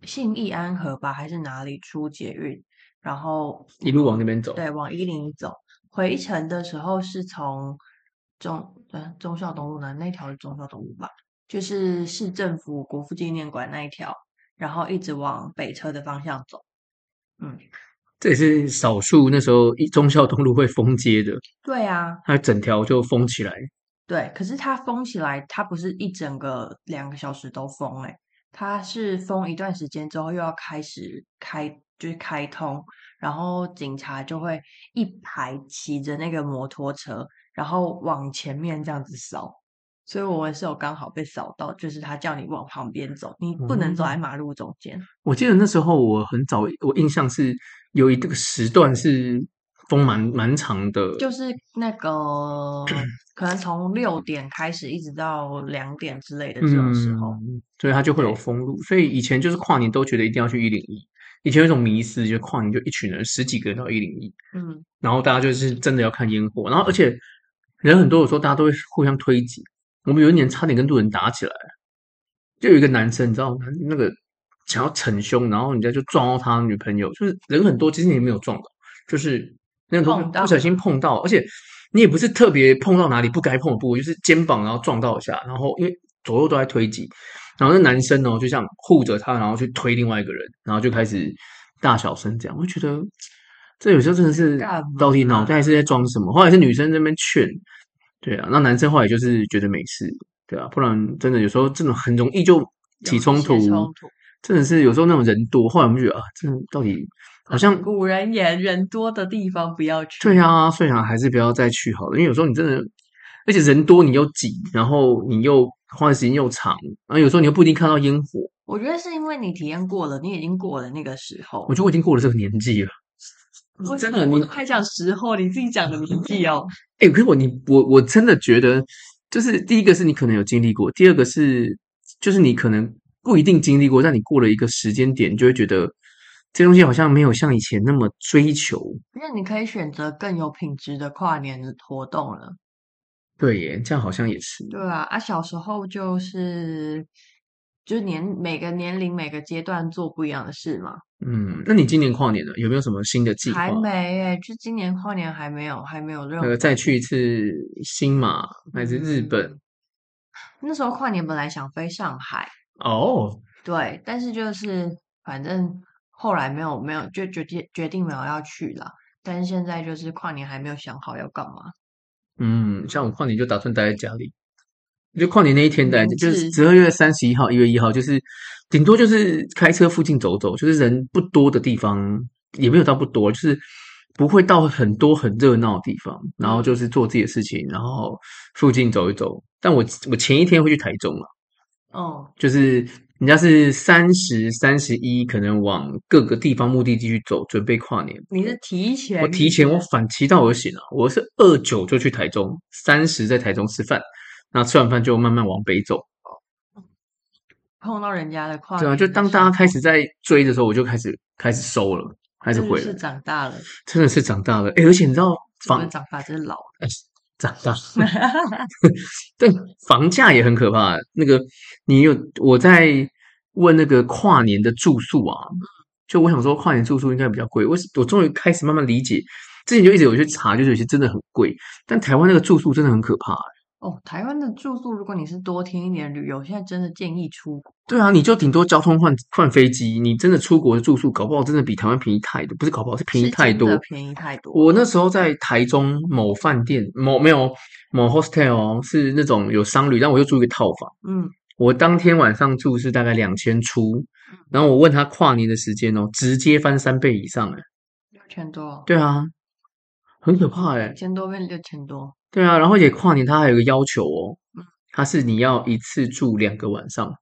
Speaker 2: 信义安和吧，还是哪里出捷运，然后
Speaker 1: 一路往那边走，
Speaker 2: 对，往一零一走。回程的时候是从中呃忠孝东路呢，那条是忠孝东路吧，就是市政府国父纪念馆那一条，然后一直往北车的方向走。嗯，
Speaker 1: 这也是少数那时候一忠孝东路会封街的。
Speaker 2: 对啊，
Speaker 1: 它整条就封起来。
Speaker 2: 对，可是它封起来，它不是一整个两个小时都封哎、欸。它是封一段时间之后又要开始开，就是开通，然后警察就会一排骑着那个摩托车，然后往前面这样子扫。所以我们是有刚好被扫到，就是他叫你往旁边走，你不能走在马路中间。嗯，
Speaker 1: 我记得那时候我很早，我印象是有一个时段是。风蛮蛮长的，
Speaker 2: 就是那个 可能从六点开始一直到两点之类的这种时候，
Speaker 1: 嗯、所以它就会有封路。所以以前就是跨年都觉得一定要去一零一，以前有一种迷思，就是跨年就一群人十几个人到一零一，嗯，然后大家就是真的要看烟火，然后而且人很多的时候，大家都会互相推挤。我们有一年差点跟路人打起来，就有一个男生，你知道吗？那个想要逞凶，然后人家就撞到他女朋友，就是人很多，其实你也没有撞到，就是。那个不小心碰到，而且你也不是特别碰到哪里不该碰的部位，就是肩膀，然后撞到一下，然后因为左右都在推挤，然后那男生呢，就像护着他，然后去推另外一个人，然后就开始大小声这样，我就觉得这有时候真的是到底脑袋是在装什么？后来是女生在那边劝，对啊，那男生后来就是觉得没事，对啊，不然真的有时候这种很容易就起冲突，冲突真的是有时候那种人多，后来我们觉得啊，这到底。好像
Speaker 2: 古人言，人多的地方不要去。
Speaker 1: 对啊，所以想还是不要再去好了。因为有时候你真的，而且人多你又挤，然后你又花的时间又长，然后有时候你又不一定看到烟火。
Speaker 2: 我觉得是因为你体验过了，你已经过了那个时候。
Speaker 1: 我觉得我已经过了这个年纪了。
Speaker 2: 我真的，你快讲时候，你自己讲的年纪哦。
Speaker 1: 哎、欸，可是我你我我真的觉得，就是第一个是你可能有经历过，第二个是就是你可能不一定经历过，但你过了一个时间点，你就会觉得。这东西好像没有像以前那么追求，
Speaker 2: 那你可以选择更有品质的跨年的活动了。
Speaker 1: 对耶，这样好像也是。
Speaker 2: 对啊，啊，小时候就是，就是年每个年龄每个阶段做不一样的事嘛。
Speaker 1: 嗯，那你今年跨年了，有没有什么新的计划？
Speaker 2: 还没诶，就今年跨年还没有，还没有任何。
Speaker 1: 呃，再去一次新马还是日本？嗯，
Speaker 2: 那时候跨年本来想飞上海
Speaker 1: 哦，
Speaker 2: 对，但是就是反正。后来没有没有就决定决定没有要去了，但是现在就是跨年还没有想好要干嘛。
Speaker 1: 嗯，像我跨年就打算待在家里，就跨年那一天待，就是十二月三十一号、一月一号，就是顶多就是开车附近走走，就是人不多的地方，也没有到不多，就是不会到很多很热闹的地方，然后就是做自己的事情，然后附近走一走。但我我前一天会去台中了，
Speaker 2: 哦，
Speaker 1: 就是。人家是三十三十一，可能往各个地方目的地去走，准备跨年。
Speaker 2: 你是提前？
Speaker 1: 我提前，我反其道而行了。我是二九就去台中，三十在台中吃饭，然后吃完饭就慢慢往北走。
Speaker 2: 碰到人家的跨年，
Speaker 1: 对啊，就当大家开始在追的时候，我就开始开始收了，开始回了。
Speaker 2: 是长大了，
Speaker 1: 真的是长大了。哎，而且你知道，房
Speaker 2: 长大真是老了。
Speaker 1: 长大，但，房价也很可怕。那个，你有我在问那个跨年的住宿啊，就我想说跨年住宿应该比较贵。我我终于开始慢慢理解，之前就一直有去查，就是有些真的很贵。但台湾那个住宿真的很可怕。
Speaker 2: 哦，台湾的住宿，如果你是多天一点旅游，现在真的建议出国。
Speaker 1: 对啊，你就顶多交通换换飞机，你真的出国的住宿，搞不好真的比台湾便宜太多，不是搞不好是便宜太多，
Speaker 2: 便宜太多。
Speaker 1: 我那时候在台中某饭店，某没有某 hostel 是那种有商旅，但我又住一个套房。
Speaker 2: 嗯，
Speaker 1: 我当天晚上住是大概两千出，然后我问他跨年的时间哦，直接翻三倍以上哎，
Speaker 2: 六千多。
Speaker 1: 对啊，很可怕哎，
Speaker 2: 一千多变六千多。
Speaker 1: 对啊，然后也跨年，它还有个要求哦，它是你要一次住两个晚上，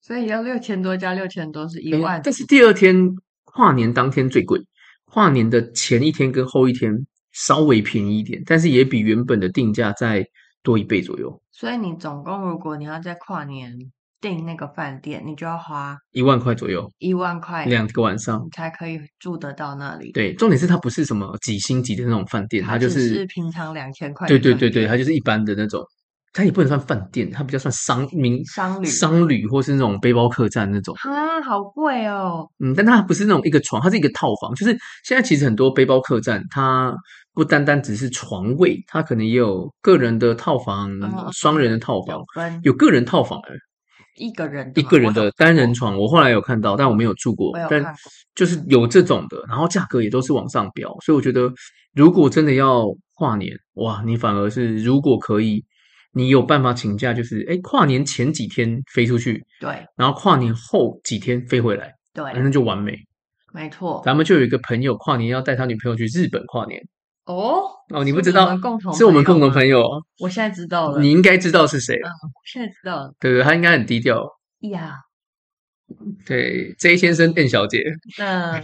Speaker 2: 所以要六千多加六千多是一万。
Speaker 1: 但是第二天跨年当天最贵，跨年的前一天跟后一天稍微便宜一点，但是也比原本的定价再多一倍左右。
Speaker 2: 所以你总共如果你要在跨年。订那个饭店，你就要花
Speaker 1: 一万块左右，
Speaker 2: 一万块
Speaker 1: 两个晚上
Speaker 2: 才可以住得到那里。
Speaker 1: 对，重点是它不是什么几星级的那种饭店，它就是，
Speaker 2: 是平常两千块。
Speaker 1: 对对对对，它就是一般的那种，它也不能算饭店，它比较算商民
Speaker 2: 商旅
Speaker 1: 商旅或是那种背包客栈那种。
Speaker 2: 啊，好贵哦。
Speaker 1: 嗯，但它不是那种一个床，它是一个套房。就是现在其实很多背包客栈，它不单单只是床位，它可能也有个人的套房、嗯、双人的套房，有个人套房
Speaker 2: 一个人
Speaker 1: 一个人的单人床，我后来有看到，但我没有住过。但就是有这种的，然后价格也都是往上飙，所以我觉得如果真的要跨年，哇，你反而是如果可以，你有办法请假，就是哎，跨年前几天飞出去，
Speaker 2: 对，
Speaker 1: 然后跨年后几天飞回来，
Speaker 2: 对，
Speaker 1: 那就完美。
Speaker 2: 没错，
Speaker 1: 咱们就有一个朋友跨年要带他女朋友去日本跨年。
Speaker 2: 哦
Speaker 1: 哦，你不知道，
Speaker 2: 是
Speaker 1: 是我们共同朋友。
Speaker 2: 我现在知道了，
Speaker 1: 你应该知道是谁。
Speaker 2: 嗯，我现在知道了。
Speaker 1: 对对，他应该很低调。
Speaker 2: 呀，
Speaker 1: 对，J 先生、N 小姐，
Speaker 2: 嗯，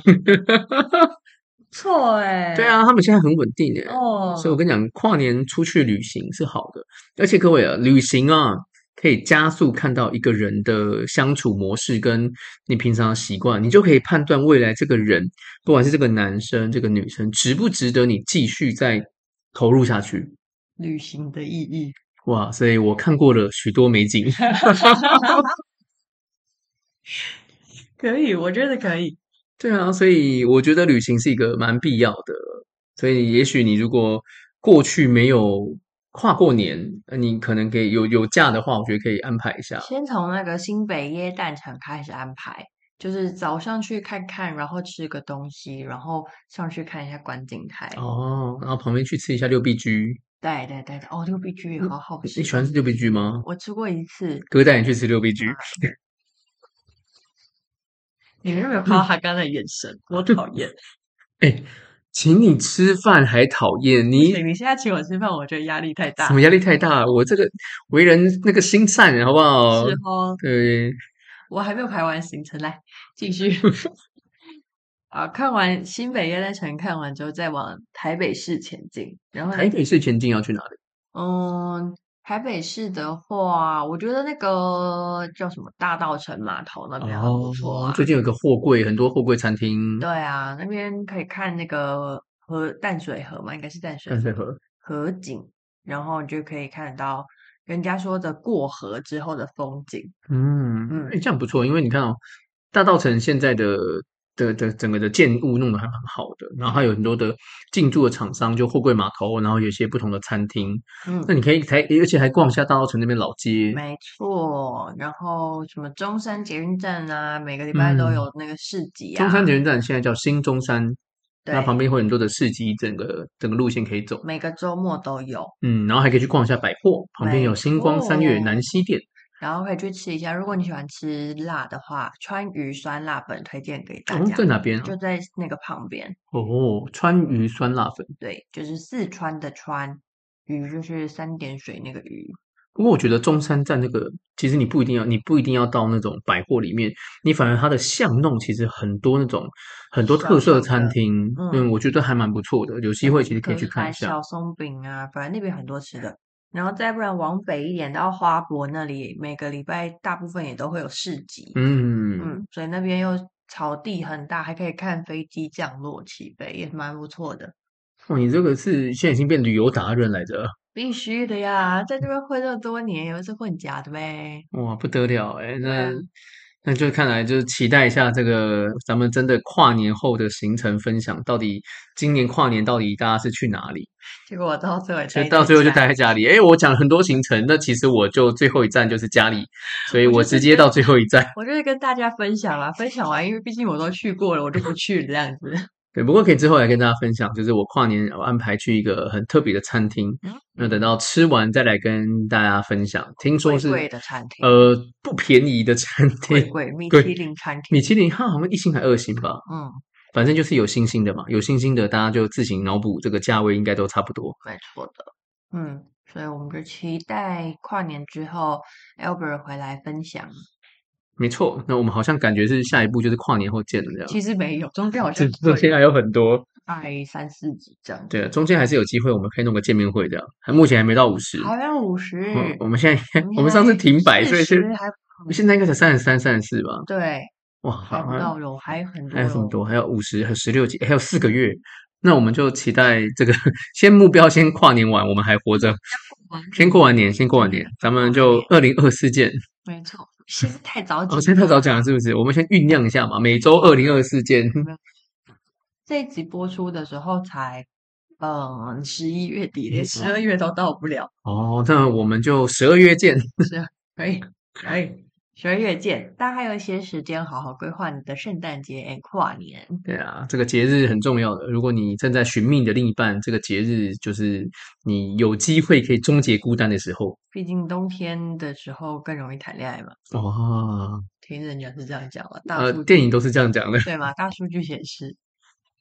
Speaker 2: 错哎。
Speaker 1: 对啊，他们现在很稳定哎。
Speaker 2: 哦，
Speaker 1: 所以我跟你讲，跨年出去旅行是好的，而且各位啊，旅行啊。可以加速看到一个人的相处模式，跟你平常的习惯，你就可以判断未来这个人，不管是这个男生、这个女生，值不值得你继续再投入下去。
Speaker 2: 旅行的意义，
Speaker 1: 哇！所以我看过了许多美景。
Speaker 2: 可以，我觉得可以。
Speaker 1: 对啊，所以我觉得旅行是一个蛮必要的。所以，也许你如果过去没有跨过年，你可能可以有有假的话，我觉得可以安排一下。
Speaker 2: 先从那个新北耶诞城开始安排，就是早上去看看，然后吃个东西，然后上去看一下观景台。
Speaker 1: 哦，然后旁边去吃一下六必居。
Speaker 2: 对对对，哦，六必居也好好吃。
Speaker 1: 你喜欢吃六必居吗？
Speaker 2: 我吃过一次。
Speaker 1: 哥带你去吃六必居。
Speaker 2: 你们有没有看到他刚才的眼神？我讨厌。
Speaker 1: 哎，请你吃饭还讨厌你？
Speaker 2: 你现在请我吃饭，我觉得压力太大。
Speaker 1: 什么压力太大？我这个为人那个心善，好不好？
Speaker 2: 是哦。
Speaker 1: 对。
Speaker 2: 我还没有排完行程，来继续。啊，看完新北夜灯城，看完之后再往台北市前进。然后
Speaker 1: 台北市前进要去哪里？
Speaker 2: 嗯。台北市的话，我觉得那个叫什么大道城码头那边很不错啊。
Speaker 1: 哦，最近有一个货柜，很多货柜餐厅。
Speaker 2: 对啊，那边可以看那个河淡水河嘛，应该是淡水河。
Speaker 1: 淡水河
Speaker 2: 河景，然后你就可以看到人家说的过河之后的风景。
Speaker 1: 嗯嗯，哎，这样不错，因为你看哦，大道城现在的。的的整个的建物弄得还蛮好的，然后还有很多的进驻的厂商，就货柜码头，然后有一些不同的餐厅。嗯，那你可以才，而且还逛一下大稻城那边老街。
Speaker 2: 没错，然后什么中山捷运站啊，每个礼拜都有那个市集啊。
Speaker 1: 嗯、中山捷运站现在叫新中山，那旁边会很多的市集，整个整个路线可以走。
Speaker 2: 每个周末都有。
Speaker 1: 嗯，然后还可以去逛一下百货，旁边有星光三月南西店。
Speaker 2: 然后可以去吃一下，如果你喜欢吃辣的话，川渝酸辣粉推荐给大家。
Speaker 1: 哦、在哪边、啊？
Speaker 2: 就在那个旁边。
Speaker 1: 哦，川渝酸辣粉。
Speaker 2: 对，就是四川的川，渝就是三点水那个渝。
Speaker 1: 不过我觉得中山站那个，其实你不一定要，你不一定要到那种百货里面，你反而它的巷弄其实很多那种很多特色餐厅，嗯，我觉得还蛮不错的。有机会其实可以去看一下。
Speaker 2: 小松饼啊，反正那边很多吃的。然后再不然往北一点到花博那里，每个礼拜大部分也都会有市集。嗯嗯，所以那边又草地很大，还可以看飞机降落起飞，也蛮不错的。
Speaker 1: 哦，你这个是现在已经变旅游达人来着？
Speaker 2: 必须的呀，在这边混这么多年，又是混假的呗。
Speaker 1: 哇，不得了哎，那。嗯那就看来就是期待一下这个咱们真的跨年后的行程分享，到底今年跨年到底大家是去哪里？
Speaker 2: 结果我到最后
Speaker 1: 就到最后就待在家里。哎，我讲了很多行程，那其实我就最后一站就是家里，所以我直接到最后一站。
Speaker 2: 我就是跟大家分享啦，分享完，因为毕竟我都去过了，我就不去了这样子。
Speaker 1: 对，不过可以之后来跟大家分享，就是我跨年我安排去一个很特别的餐厅，那、嗯、等到吃完再来跟大家分享。听说是
Speaker 2: 贵的餐厅，
Speaker 1: 呃，不便宜的餐厅，
Speaker 2: 贵米其林餐厅，
Speaker 1: 米其林它好像一星还二星吧？嗯，反正就是有星星的嘛，有星星的大家就自行脑补这个价位，应该都差不多。
Speaker 2: 没错的，嗯，所以我们就期待跨年之后 Albert 回来分享。
Speaker 1: 没错，那我们好像感觉是下一步就是跨年后见了这样。
Speaker 2: 其实没有，中间好像
Speaker 1: 中间还有很多，
Speaker 2: 大概三四集这样。
Speaker 1: 对，中间还是有机会，我们可以弄个见面会这样。还目前还没到五十，
Speaker 2: 好像五十。
Speaker 1: 我们现在我们上次停摆，所以是现在应该才三十三、三十四吧？
Speaker 2: 对，
Speaker 1: 哇，
Speaker 2: 还不到有，还有很多，
Speaker 1: 还有这么多，还有五十和十六集，还有四个月。那我们就期待这个，先目标先跨年完，我们还活着，先过完年，先过完年，咱们就二零二四见。
Speaker 2: 没错。现在太早讲，
Speaker 1: 哦，现在太早讲了，是不是？我们先酝酿一下嘛。每周二零二四见。
Speaker 2: 这一集播出的时候才，嗯，十一月底，连十二月都到不了。
Speaker 1: 哦，那我们就十二月见。
Speaker 2: 是，可以，可以。十二月见，大家还有一些时间好好规划你的圣诞节和跨年。
Speaker 1: 对啊，这个节日很重要的。如果你正在寻觅你的另一半，这个节日就是你有机会可以终结孤单的时候。
Speaker 2: 毕竟冬天的时候更容易谈恋爱嘛。
Speaker 1: 哦，
Speaker 2: 听人家是这样讲的。
Speaker 1: 呃，电影都是这样讲的，
Speaker 2: 对吗？大数据显示。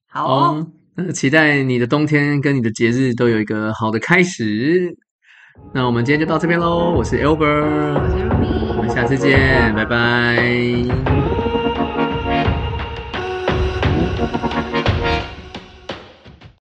Speaker 2: 好哦，
Speaker 1: 那期待你的冬天跟你的节日都有一个好的开始。那我们今天就到这边喽。我是 Albert，
Speaker 2: 我是 Ruby，
Speaker 1: 我们下次见，拜拜。